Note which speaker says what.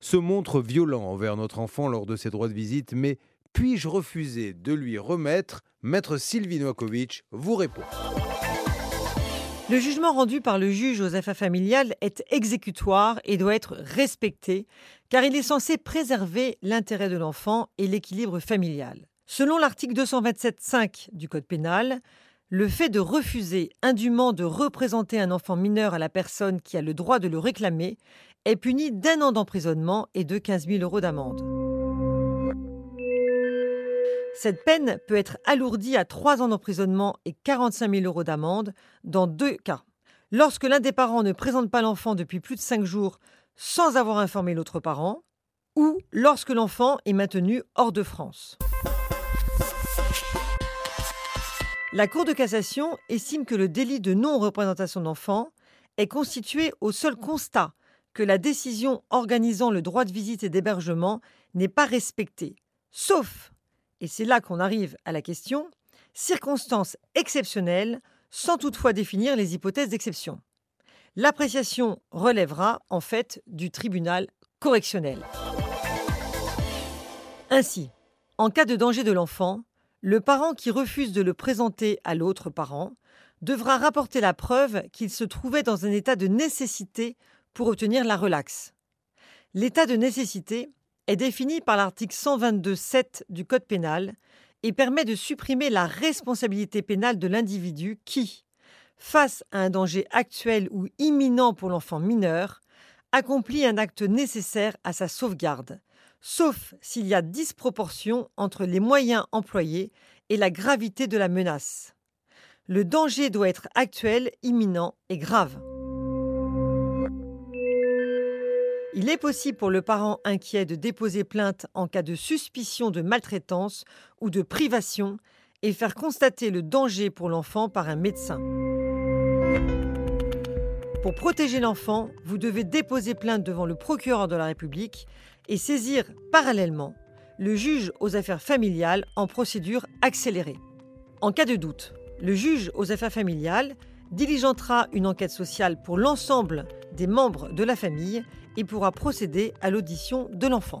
Speaker 1: se montre violent envers notre enfant lors de ses droits de visite, mais puis-je refuser de lui remettre? Maître Sylvie Noakovic vous répond.
Speaker 2: Le jugement rendu par le juge aux affaires familiales est exécutoire et doit être respecté, car il est censé préserver l'intérêt de l'enfant et l'équilibre familial. Selon l'article 227.5 du Code pénal, le fait de refuser indûment de représenter un enfant mineur à la personne qui a le droit de le réclamer est puni d'un an d'emprisonnement et de 15 000 euros d'amende. Cette peine peut être alourdie à 3 ans d'emprisonnement et 45 000 euros d'amende dans deux cas. Lorsque l'un des parents ne présente pas l'enfant depuis plus de 5 jours sans avoir informé l'autre parent, ou lorsque l'enfant est maintenu hors de France. La Cour de cassation estime que le délit de non-représentation d'enfant est constitué au seul constat que la décision organisant le droit de visite et d'hébergement n'est pas respectée, sauf et c'est là qu'on arrive à la question, circonstances exceptionnelles sans toutefois définir les hypothèses d'exception. L'appréciation relèvera en fait du tribunal correctionnel. Ainsi, en cas de danger de l'enfant, le parent qui refuse de le présenter à l'autre parent devra rapporter la preuve qu'il se trouvait dans un état de nécessité pour obtenir la relaxe. L'état de nécessité est défini par l'article 122.7 du Code pénal et permet de supprimer la responsabilité pénale de l'individu qui, face à un danger actuel ou imminent pour l'enfant mineur, accomplit un acte nécessaire à sa sauvegarde, sauf s'il y a disproportion entre les moyens employés et la gravité de la menace. Le danger doit être actuel, imminent et grave. Il est possible pour le parent inquiet de déposer plainte en cas de suspicion de maltraitance ou de privation et faire constater le danger pour l'enfant par un médecin. Pour protéger l'enfant, vous devez déposer plainte devant le procureur de la République et saisir parallèlement le juge aux affaires familiales en procédure accélérée. En cas de doute, le juge aux affaires familiales diligentera une enquête sociale pour l'ensemble des membres de la famille et pourra procéder à l'audition de l'enfant.